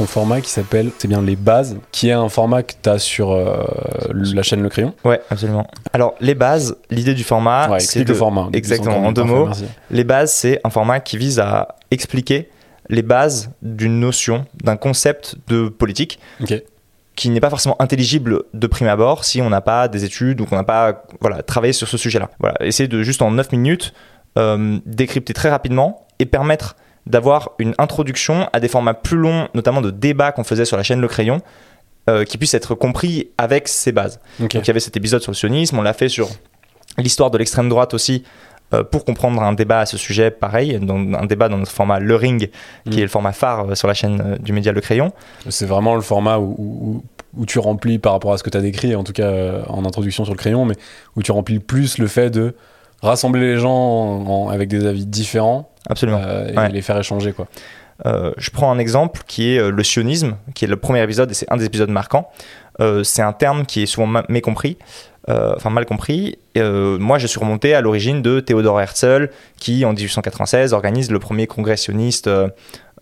Ton format qui s'appelle C'est bien les bases, qui est un format que tu as sur euh, la chaîne Le Crayon. Ouais, absolument. Alors, les bases, l'idée du format, Ouais, c'est explique de- le format. Exactement, en deux mots. merci. Les bases, c'est un format qui vise à expliquer les bases d'une notion, d'un concept de politique qui n'est pas forcément intelligible de prime abord si on n'a pas des études ou qu'on n'a pas voilà, travaillé sur ce sujet-là. Voilà, essayer de juste en 9 minutes euh, décrypter très rapidement et permettre d'avoir une introduction à des formats plus longs, notamment de débats qu'on faisait sur la chaîne Le Crayon, euh, qui puissent être compris avec ces bases. Donc il y avait cet épisode sur le sionisme, on l'a fait sur l'histoire de l'extrême droite aussi, euh, pour comprendre un débat à ce sujet, pareil, dans, un débat dans notre format Le Ring, qui Mm. est le format phare euh, sur la chaîne du média Le Crayon. C'est vraiment le format où, où- où tu remplis par rapport à ce que tu as décrit, en tout cas euh, en introduction sur le crayon, mais où tu remplis plus le fait de rassembler les gens en- en- avec des avis différents Absolument. euh, et Ouais. les faire échanger. Quoi. Euh, je prends un exemple qui est euh, le sionisme, qui est le premier épisode et c'est un des épisodes marquants. Euh, c'est un terme qui est souvent ma- mécompris, euh, enfin mal compris. Moi, je suis remonté à l'origine de Théodore Herzl, qui en 1896 organise le premier congrès sioniste,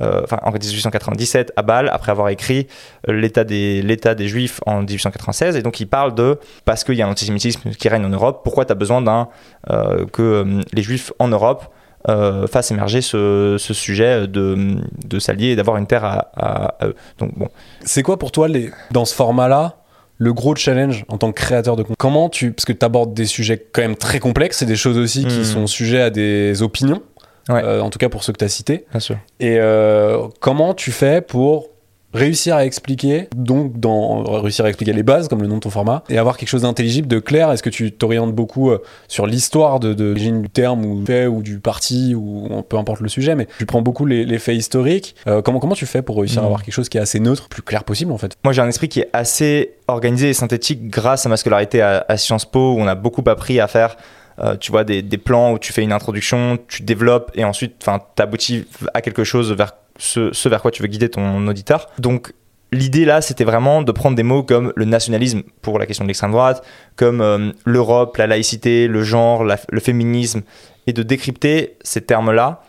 enfin en 1897 à Bâle, après avoir écrit euh, l'état des, l'état des Juifs en 1896. Et donc il parle de parce qu'il y a un antisémitisme qui règne en Europe, pourquoi tu as besoin d'un euh, que euh, les Juifs en Europe euh, fassent émerger ce, ce sujet de, de s'allier et d'avoir une terre à, à- à eux. Donc bon, C'est quoi pour toi, les... dans ce format-là, le gros challenge en tant que créateur de contenu? Comment tu. Parce que tu abordes des sujets quand même très complexes, c'est des choses aussi qui Mm. sont sujets à des opinions, Ouais. euh, en tout cas pour ceux que tu as cités. bien sûr. Et euh, comment tu fais pour réussir à expliquer, donc dans, réussir à expliquer les bases, comme le nom de ton format, et avoir quelque chose d'intelligible, de clair? Est-ce que tu t'orientes beaucoup euh, sur l'histoire de, de l'origine du terme ou, du fait, ou du parti, ou peu importe le sujet, mais tu prends beaucoup les, les faits historiques. Euh, comment, comment tu fais pour réussir à Mhm. avoir quelque chose qui est assez neutre, plus clair possible en fait? Moi, j'ai un esprit qui est assez organisé et synthétique grâce à ma scolarité à, à Sciences Po, où on a beaucoup appris à faire, euh, tu vois, des, plans où tu fais une introduction, tu développes et ensuite, enfin, t'aboutis à quelque chose vers ce, vers quoi tu veux guider ton auditeur. Donc, l'idée là, c'était vraiment de prendre des mots comme le nationalisme pour la question de l'extrême droite, comme euh, l'Europe, la laïcité, le genre, le féminisme, et de décrypter ces termes-là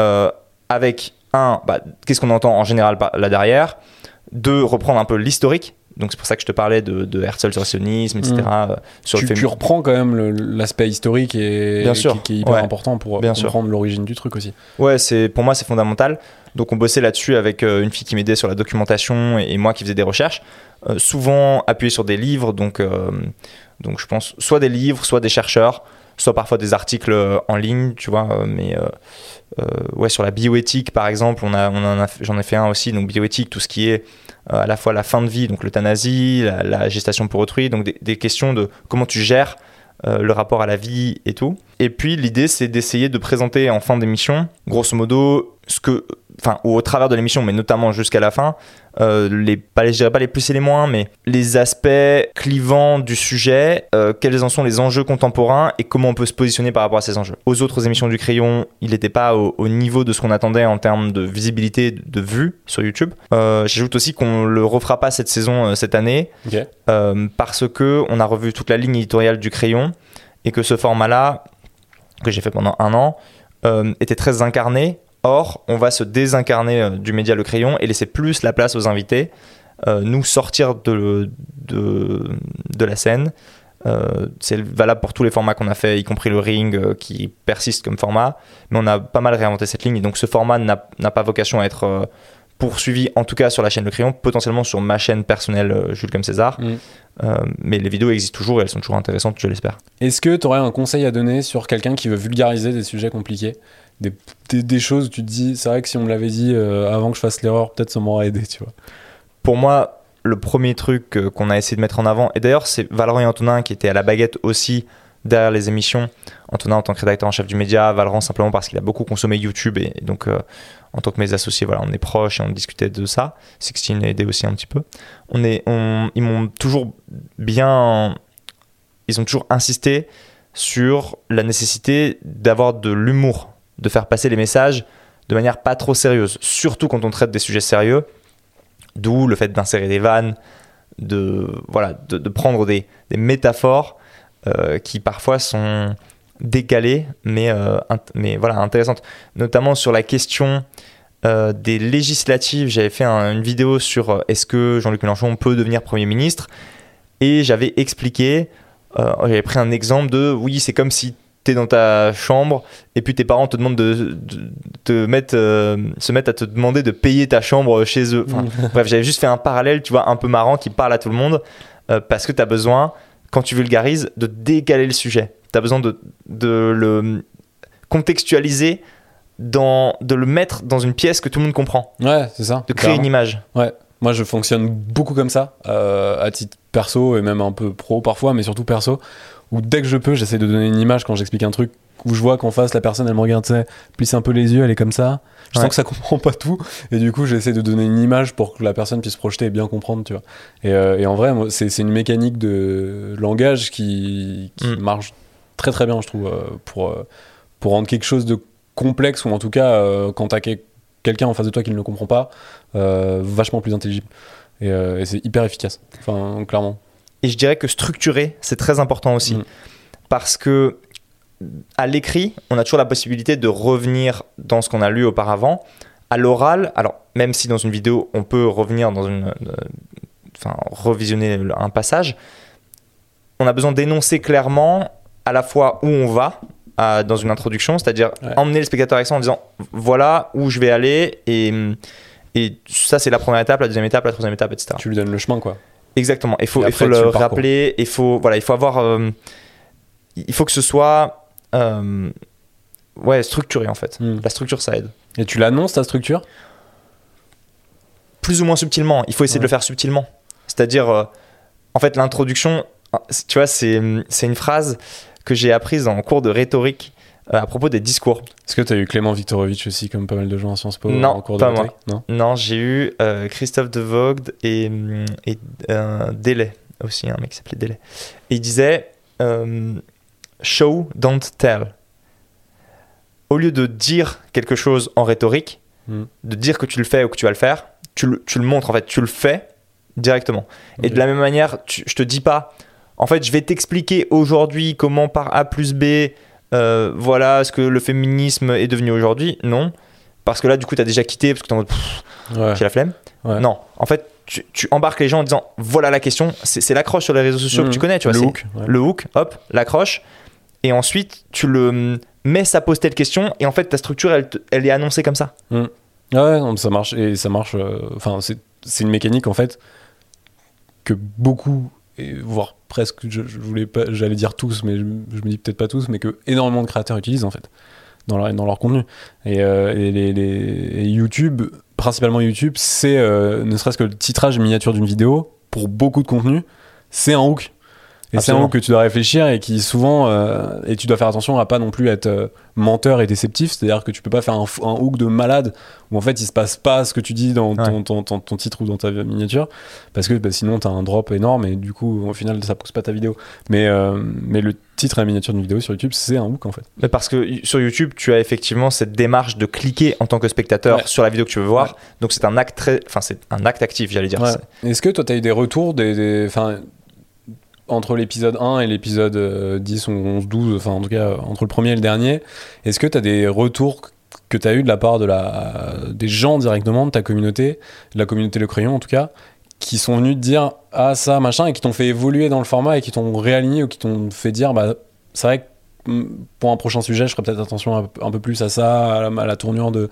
euh, avec un, bah, qu'est-ce qu'on entend en général là derrière, deux, reprendre un peu l'historique. Donc c'est pour ça que je te parlais de, de Herzl sur le sionisme, etc. Mm. euh, sur tu, le tu féminisme. reprends quand même l'aspect historique et Bien sûr, qui, qui est hyper ouais. important pour Bien comprendre l'origine du truc aussi. Ouais, c'est pour moi c'est fondamental. Donc on bossait là-dessus avec euh, une fille qui m'aidait sur la documentation et, et moi qui faisais des recherches, Euh, souvent appuyé sur des livres. Donc euh, donc je pense soit des livres, soit des chercheurs, soit parfois des articles euh, en ligne, tu vois. euh, mais euh, ouais, sur la bioéthique par exemple, on a on j'en ai fait un aussi. Donc bioéthique, tout ce qui est à la fois la fin de vie, donc l'euthanasie, la, gestation pour autrui, donc des, questions de comment tu gères le rapport à la vie et tout. Et puis l'idée c'est d'essayer de présenter en fin d'émission, grosso modo, ce que, enfin, ou au travers de l'émission, mais notamment jusqu'à la fin, euh, les, pas, je dirais pas les plus et les moins, mais les aspects clivants du sujet, euh, quels en sont les enjeux contemporains et comment on peut se positionner par rapport à ces enjeux. Aux autres émissions du Crayon, il n'était pas au, au niveau de ce qu'on attendait en termes de visibilité, de vues sur YouTube. Euh, J'ajoute aussi qu'on le refera pas cette saison, cette année, parce que on a revu toute la ligne éditoriale du crayon et que ce format-là, que j'ai fait pendant un an, était très incarné. Or, on va se désincarner euh, du média Le Crayon et laisser plus la place aux invités, euh, nous sortir de, la scène. Euh, c'est valable pour tous les formats qu'on a fait, y compris le ring qui persiste comme format. Mais on a pas mal réinventé cette ligne et donc ce format n'a pas vocation à être poursuivi, en tout cas sur la chaîne Le Crayon, potentiellement sur ma chaîne personnelle euh, Jules comme César. Mm. Euh, mais les vidéos existent toujours et elles sont toujours intéressantes, je l'espère. Est-ce que tu aurais un conseil à donner sur quelqu'un qui veut vulgariser des sujets compliqués des, des, des choses où tu te dis, c'est vrai que si on me l'avait dit euh, avant que je fasse l'erreur, peut-être ça m'aurait aidé, tu vois. Pour moi, le premier truc euh, qu'on a essayé de mettre en avant, et d'ailleurs c'est Valorant et Antonin qui étaient à la baguette aussi derrière les émissions. Antonin en tant que rédacteur en chef du média, Valorant simplement parce qu'il a beaucoup consommé YouTube et, et donc en tant que mes associés, voilà, on est proches et on discutait de ça. Sixteen a aidé aussi un petit peu. On est, ils m'ont toujours bien ils ont toujours insisté sur la nécessité d'avoir de l'humour, de faire passer les messages de manière pas trop sérieuse, surtout quand on traite des sujets sérieux, d'où le fait d'insérer des vannes, de, voilà, de, prendre des, des métaphores euh, qui parfois sont décalées, mais, euh, mais voilà, intéressantes. Notamment sur la question euh, des législatives, j'avais fait un- une vidéo sur euh, est-ce que Jean-Luc Mélenchon peut devenir Premier ministre, et j'avais expliqué, j'avais pris un exemple de, oui, c'est comme si tu es dans ta chambre et puis tes parents te demandent de, te mettre, euh, se mettent à te demander de payer ta chambre chez eux. Enfin, bref, j'avais juste fait un parallèle, tu vois, un peu marrant qui parle à tout le monde euh, parce que tu as besoin, quand tu vulgarises, de décaler le sujet. Tu as besoin de, de le contextualiser, dans, de le mettre dans une pièce que tout le monde comprend, Ouais, c'est ça. de créer une image. Ouais, moi je fonctionne beaucoup comme ça, euh, à titre perso et même un peu pro parfois, mais surtout perso, où dès que je peux, j'essaie de donner une image quand j'explique un truc, où je vois qu'en face la personne elle me regarde, tu sais, plisse un peu les yeux, elle est comme ça. Je Ouais. sens que ça comprend pas tout, et du coup j'essaie de donner une image pour que la personne puisse projeter et bien comprendre, tu vois. Et, euh, et en vrai, c'est c'est une mécanique de langage qui, qui Mm. marche très très bien, je trouve, euh, pour, euh, pour rendre quelque chose de complexe, ou en tout cas, euh, quand t'as quel- quelqu'un en face de toi qui ne le comprend pas, vachement plus intelligible. Et, et c'est hyper efficace. Enfin, clairement. Et je dirais que structurer, c'est très important aussi. Mm. Parce que à l'écrit, on a toujours la possibilité de revenir dans ce qu'on a lu auparavant. À l'oral, alors même si dans une vidéo, on peut revenir dans une. euh, Enfin, revisionner un passage, on a besoin d'énoncer clairement à la fois où on va à- dans une introduction, c'est-à-dire Ouais. emmener le spectateur avec ça en disant voilà où je vais aller et. Et ça, c'est la première étape, la deuxième étape, la troisième étape, etc. Tu lui donnes le chemin, quoi. Exactement. Il faut, il faut le rappeler. Il faut, voilà, il faut avoir. euh, il faut que ce soit. euh, ouais, structuré en fait. Mm. La structure, ça aide. Et tu l'annonces, ta structure? Plus ou moins subtilement. Il faut essayer de le faire subtilement. C'est-à-dire, euh, en fait, l'introduction, tu vois, c'est c'est une phrase que j'ai apprise en cours de rhétorique euh, à propos des discours. Est-ce que tu as eu Clément Viktorovitch aussi, comme pas mal de gens à Sciences Po Non, en cours de pas rhétorique Non? Non, j'ai eu euh, Christophe de Vogt et, hum, et euh, Delay aussi, un mec qui s'appelait Delay. Et il disait euh, Show, don't tell. Au lieu de dire quelque chose en rhétorique, Mm. de dire que tu le fais ou que tu vas le faire, tu le, tu le montres en fait, tu le fais directement. Et de la même manière, tu- je te dis pas, en fait, je vais t'expliquer aujourd'hui comment par A plus B, euh, voilà ce que le féminisme est devenu aujourd'hui. Non. Parce que là, du coup, tu as déjà quitté parce que t'es en mode, Ouais. j'ai la flemme. Ouais. Non, en fait, tu, tu embarques les gens en disant voilà la question. C'est l'accroche sur les réseaux sociaux que tu connais, tu vois. Le hook. ouais. Le hook, hop, l'accroche. Et ensuite, tu le hum, mets sa pose telle question. Et en fait, ta structure, elle, elle est annoncée comme ça. Ah ouais, non, ça marche. Et ça marche. euh, Enfin, c'est une mécanique, en fait, que beaucoup, voire presque, je, voulais pas, j'allais dire tous, mais je, me dis peut-être pas tous, mais que énormément de créateurs utilisent, en fait, dans leur, dans leur contenu. Et, euh, les, YouTube, principalement YouTube, c'est euh, ne serait-ce que le titrage miniature d'une vidéo, pour beaucoup de contenu, c'est un hook. Et c'est un hook que tu dois réfléchir et qui souvent euh, et tu dois faire attention à pas non plus être euh, menteur et déceptif c'est à dire que tu peux pas faire un, hook de malade où en fait il se passe pas ce que tu dis dans ton, Ouais. ton, ton- ton titre ou dans ta miniature parce que bah, sinon t'as un drop énorme et du coup au final ça pousse pas ta vidéo mais, euh, mais le titre et la miniature d'une vidéo sur YouTube c'est un hook en fait Mais parce que sur YouTube, tu as effectivement cette démarche de cliquer en tant que spectateur Ouais. sur la vidéo que tu veux voir. Ouais. Donc c'est un acte très, enfin c'est un acte actif, j'allais dire. Est-ce que toi, tu as eu des retours des, entre l'épisode 1 et l'épisode euh, 10 ou 11, 12, enfin en tout cas entre le premier et le dernier, est-ce que tu as des retours que tu as eu de la part de la, des gens directement de ta communauté, de la communauté Le Crayon en tout cas, qui sont venus te dire ah ça machin et qui t'ont fait évoluer dans le format et qui t'ont réaligné ou qui t'ont fait dire bah c'est vrai que mm, pour un prochain sujet je ferai peut-être attention un, peu plus à ça, à la, tournure de,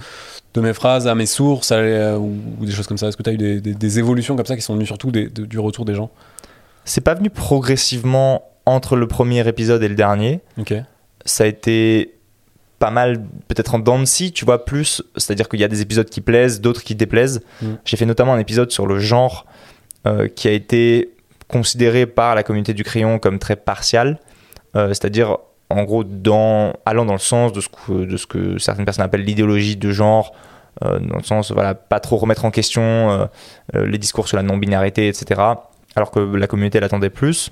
de mes phrases, à mes sources, euh, ou, des choses comme ça. Est-ce que tu as eu des, évolutions comme ça qui sont venues surtout du retour des gens? C'est pas venu progressivement entre le premier épisode et le dernier. Ça a été pas mal, peut-être en dents de scie, tu vois, plus. C'est-à-dire qu'il y a des épisodes qui plaisent, d'autres qui déplaisent. Mm. J'ai fait notamment un épisode sur le genre euh, qui a été considéré par la communauté du crayon comme très partial. Euh, C'est-à-dire, en gros, dans, allant dans le sens de ce que, de ce que certaines personnes appellent l'idéologie de genre. euh, dans le sens, voilà, pas trop remettre en question les discours sur la non-binarité, etc. Alors que la communauté l'attendait plus.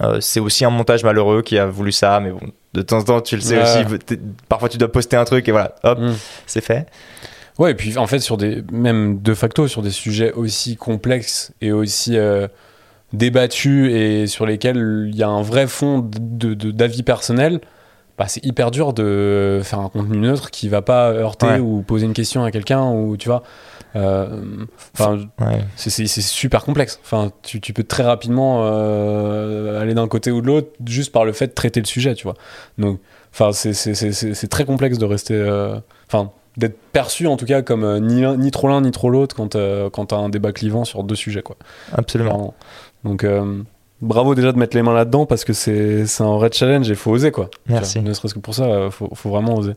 Euh, c'est aussi un montage malheureux qui a voulu ça, mais bon, de temps en temps, tu le sais Ouais. aussi. Parfois, tu dois poster un truc et voilà, hop, Mm. c'est fait. Ouais, et puis en fait, sur des, même de facto, sur des sujets aussi complexes et aussi euh, débattus et sur lesquels il y a un vrai fond de- de- d'avis personnel, bah, c'est hyper dur de faire un contenu neutre qui va pas heurter Ouais. ou poser une question à quelqu'un ou tu vois. Euh, Enfin, Ouais. c'est- super complexe. Enfin, tu, tu peux très rapidement euh, aller d'un côté ou de l'autre juste par le fait de traiter le sujet, tu vois. Donc, enfin, c'est- très complexe de rester, euh, enfin, d'être perçu en tout cas comme euh, ni, ni trop l'un ni trop l'autre quand, euh, quand t'as un débat clivant sur deux sujets, quoi. Absolument. Vraiment. Donc, euh, bravo déjà de mettre les mains là-dedans parce que c'est un vrai challenge et faut oser, quoi. Merci. Vois, Ne serait-ce que pour ça, faut, faut vraiment oser.